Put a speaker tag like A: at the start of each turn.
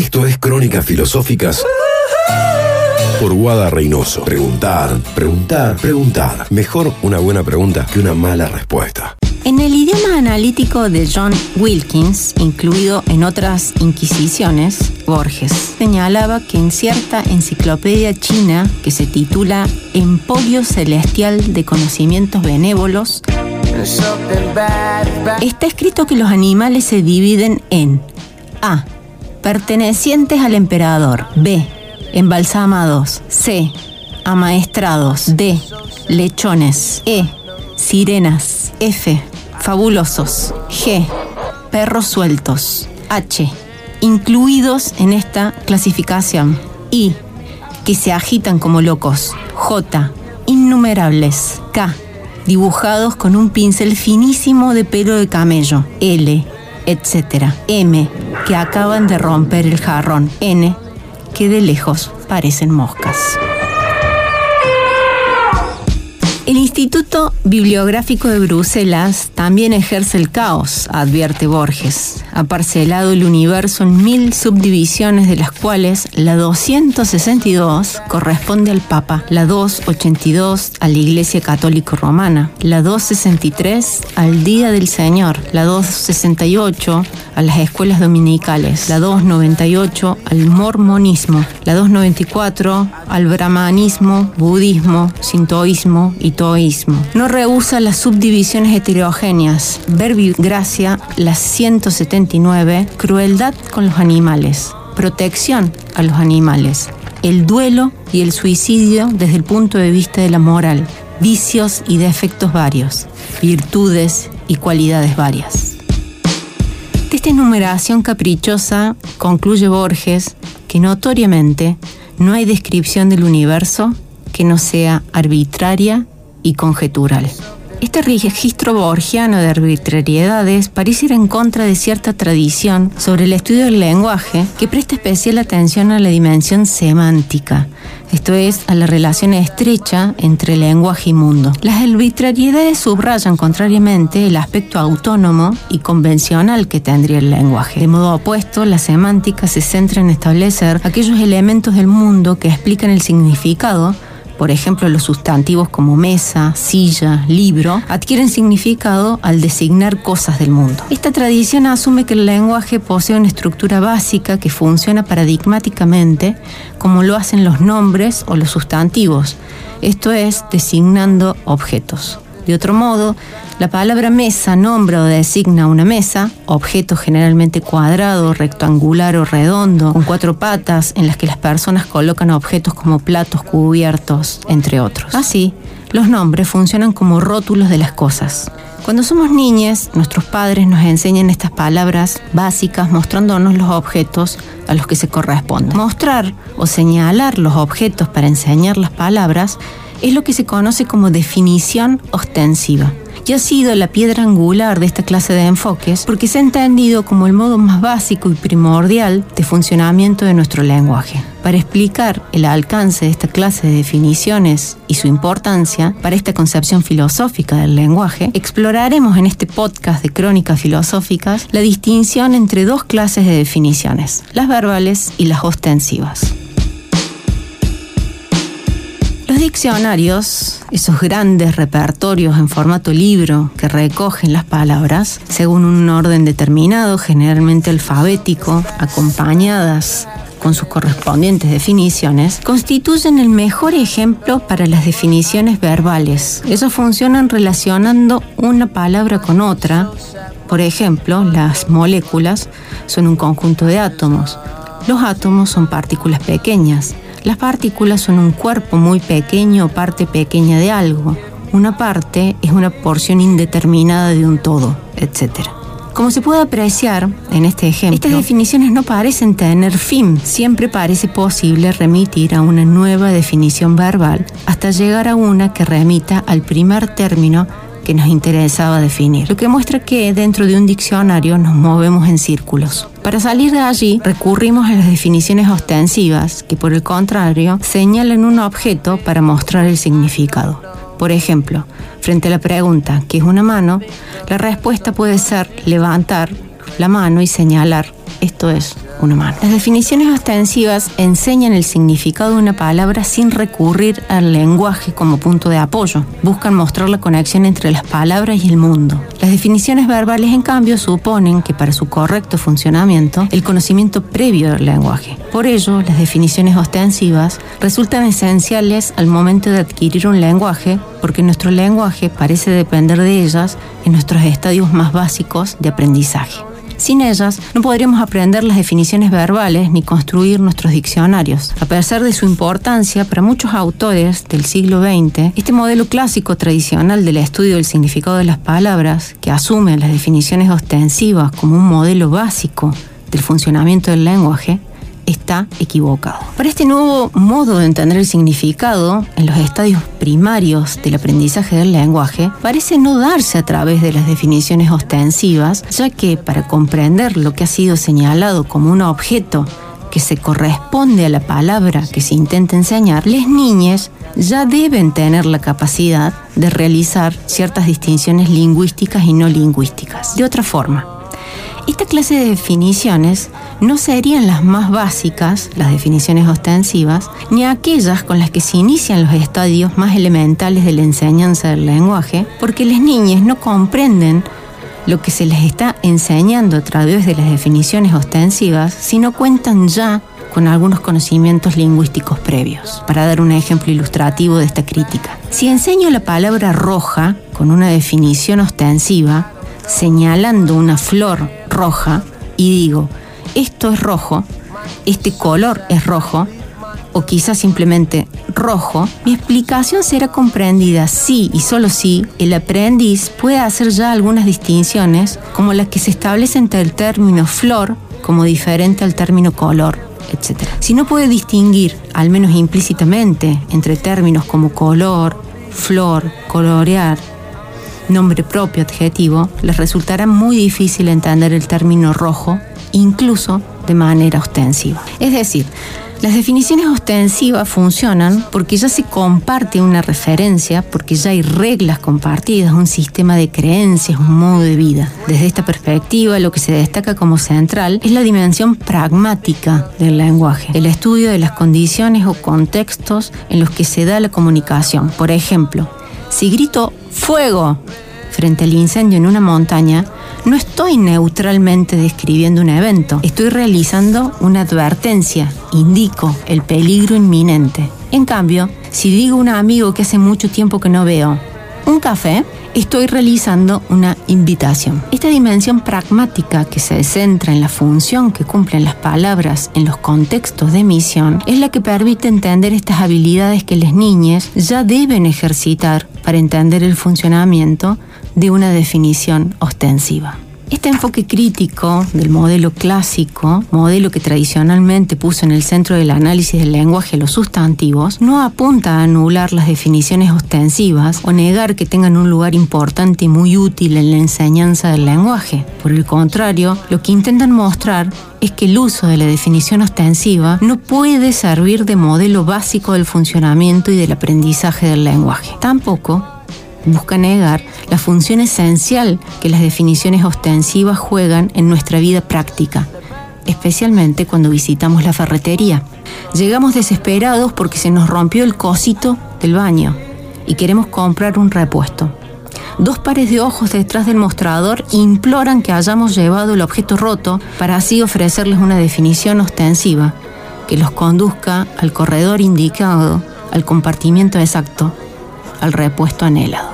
A: Esto es Crónicas Filosóficas por Guada Reynoso. Preguntar, preguntar, preguntar. Mejor una buena pregunta que una mala respuesta.
B: En el idioma analítico de John Wilkins, incluido en otras inquisiciones, Borges señalaba que en cierta enciclopedia china que se titula Emporio Celestial de Conocimientos Benévolos, está escrito que los animales se dividen en A. Pertenecientes al emperador. B. Embalsamados. C. Amaestrados. D. Lechones. E. Sirenas. F. Fabulosos. G. Perros sueltos. H. Incluidos en esta clasificación. I. Que se agitan como locos. J. Innumerables. K. Dibujados con un pincel finísimo de pelo de camello. L. Etc. M. Que acaban de romper el jarrón. N. Que de lejos parecen moscas. El Instituto Bibliográfico de Bruselas también ejerce el caos, advierte Borges. Ha parcelado el universo en mil subdivisiones, de las cuales la 262 corresponde al Papa, la 282 a la Iglesia Católica Romana, la 263 al Día del Señor, la 268 a las escuelas dominicales, la 298 al mormonismo, la 294 al brahmanismo, budismo, sintoísmo y No rehúsa las subdivisiones heterogéneas, verbigracia, las 179, crueldad con los animales, protección a los animales, el duelo y el suicidio desde el punto de vista de la moral, vicios y defectos varios, virtudes y cualidades varias. De esta enumeración caprichosa concluye Borges que notoriamente no hay descripción del universo que no sea arbitraria y conjetural. Este registro borgiano de arbitrariedades parece ir en contra de cierta tradición sobre el estudio del lenguaje que presta especial atención a la dimensión semántica, esto es, a la relación estrecha entre lenguaje y mundo. Las arbitrariedades subrayan contrariamente el aspecto autónomo y convencional que tendría el lenguaje. De modo opuesto, la semántica se centra en establecer aquellos elementos del mundo que explican el significado por ejemplo los sustantivos como mesa, silla, libro, adquieren significado al designar cosas del mundo. Esta tradición asume que el lenguaje posee una estructura básica que funciona paradigmáticamente como lo hacen los nombres o los sustantivos, esto es, designando objetos. De otro modo, la palabra mesa nombra o designa una mesa, objeto generalmente cuadrado, rectangular o redondo, con cuatro patas en las que las personas colocan objetos como platos, cubiertos, entre otros. Así, los nombres funcionan como rótulos de las cosas. Cuando somos niñas, nuestros padres nos enseñan estas palabras básicas mostrándonos los objetos a los que se corresponden. Mostrar o señalar los objetos para enseñar las palabras es lo que se conoce como definición ostensiva y ha sido la piedra angular de esta clase de enfoques porque se ha entendido como el modo más básico y primordial de funcionamiento de nuestro lenguaje. Para explicar el alcance de esta clase de definiciones y su importancia para esta concepción filosófica del lenguaje, exploraremos en este podcast de crónicas filosóficas la distinción entre dos clases de definiciones, las verbales y las ostensivas diccionarios, esos grandes repertorios en formato libro que recogen las palabras según un orden determinado, generalmente alfabético, acompañadas con sus correspondientes definiciones, constituyen el mejor ejemplo para las definiciones verbales. Ellos funcionan relacionando una palabra con otra. Por ejemplo, las moléculas son un conjunto de átomos. Los átomos son partículas pequeñas. Las partículas son un cuerpo muy pequeño o parte pequeña de algo. Una parte es una porción indeterminada de un todo, etc. Como se puede apreciar en este ejemplo, estas definiciones no parecen tener fin. Siempre parece posible remitir a una nueva definición verbal hasta llegar a una que remita al primer término nos interesaba definir, lo que muestra que dentro de un diccionario nos movemos en círculos. Para salir de allí, recurrimos a las definiciones ostensivas, que por el contrario señalan un objeto para mostrar el significado. Por ejemplo, frente a la pregunta ¿qué es una mano? La respuesta puede ser levantar, la mano y señalar esto es una mano. Las definiciones ostensivas enseñan el significado de una palabra sin recurrir al lenguaje como punto de apoyo. Buscan mostrar la conexión entre las palabras y el mundo. Las definiciones verbales, en cambio, suponen que para su correcto funcionamiento, el conocimiento previo del lenguaje. Por ello, las definiciones ostensivas resultan esenciales al momento de adquirir un lenguaje, porque nuestro lenguaje parece depender de ellas en nuestros estadios más básicos de aprendizaje. Sin ellas, no podríamos aprender las definiciones verbales ni construir nuestros diccionarios. A pesar de su importancia, para muchos autores del siglo XX, este modelo clásico tradicional del estudio del significado de las palabras, que asume las definiciones ostensivas como un modelo básico del funcionamiento del lenguaje, está equivocado. Para este nuevo modo de entender el significado en los estadios primarios del aprendizaje del lenguaje parece no darse a través de las definiciones ostensivas, ya que para comprender lo que ha sido señalado como un objeto que se corresponde a la palabra que se intenta enseñar, las niñas ya deben tener la capacidad de realizar ciertas distinciones lingüísticas y no lingüísticas. De otra forma, esta clase de definiciones no serían las más básicas, las definiciones ostensivas, ni aquellas con las que se inician los estadios más elementales de la enseñanza del lenguaje, porque las niñas no comprenden lo que se les está enseñando a través de las definiciones ostensivas, sino cuentan ya con algunos conocimientos lingüísticos previos. Para dar un ejemplo ilustrativo de esta crítica. Si enseño la palabra roja con una definición ostensiva, señalando una flor roja, y digo, esto es rojo, este color es rojo, o quizás simplemente rojo, mi explicación será comprendida si y solo si el aprendiz puede hacer ya algunas distinciones como las que se establecen entre el término flor como diferente al término color, etc. Si no puede distinguir, al menos implícitamente, entre términos como color, flor, colorear, nombre propio, adjetivo, les resultará muy difícil entender el término rojo incluso de manera ostensiva. Es decir, las definiciones ostensivas funcionan porque ya se comparte una referencia, porque ya hay reglas compartidas, un sistema de creencias, un modo de vida. Desde esta perspectiva, lo que se destaca como central es la dimensión pragmática del lenguaje, el estudio de las condiciones o contextos en los que se da la comunicación. Por ejemplo, si grito fuego. Frente al incendio en una montaña, no estoy neutralmente describiendo un evento, estoy realizando una advertencia, indico el peligro inminente. En cambio, si digo a un amigo que hace mucho tiempo que no veo, un café, estoy realizando una invitación. Esta dimensión pragmática que se centra en la función que cumplen las palabras en los contextos de emisión es la que permite entender estas habilidades que las niñas ya deben ejercitar para entender el funcionamiento de una definición ostensiva. Este enfoque crítico del modelo clásico, modelo que tradicionalmente puso en el centro del análisis del lenguaje los sustantivos, no apunta a anular las definiciones ostensivas o negar que tengan un lugar importante y muy útil en la enseñanza del lenguaje. Por el contrario, lo que intentan mostrar es que el uso de la definición ostensiva no puede servir de modelo básico del funcionamiento y del aprendizaje del lenguaje. Tampoco busca negar la función esencial que las definiciones ostensivas juegan en nuestra vida práctica, especialmente cuando visitamos la ferretería. Llegamos desesperados porque se nos rompió el cosito del baño y queremos comprar un repuesto. Dos pares de ojos detrás del mostrador imploran que hayamos llevado el objeto roto para así ofrecerles una definición ostensiva que los conduzca al corredor indicado, al compartimiento exacto al repuesto anhelado.